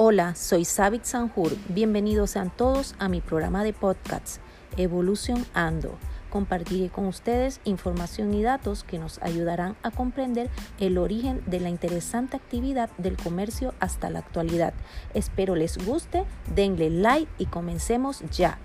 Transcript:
Hola, soy Savit Sanjur. Bienvenidos sean todos a mi programa de podcasts Evolution Ando. Compartiré con ustedes información y datos que nos ayudarán a comprender el origen de la interesante actividad del comercio hasta la actualidad. Espero les guste, denle like y comencemos ya.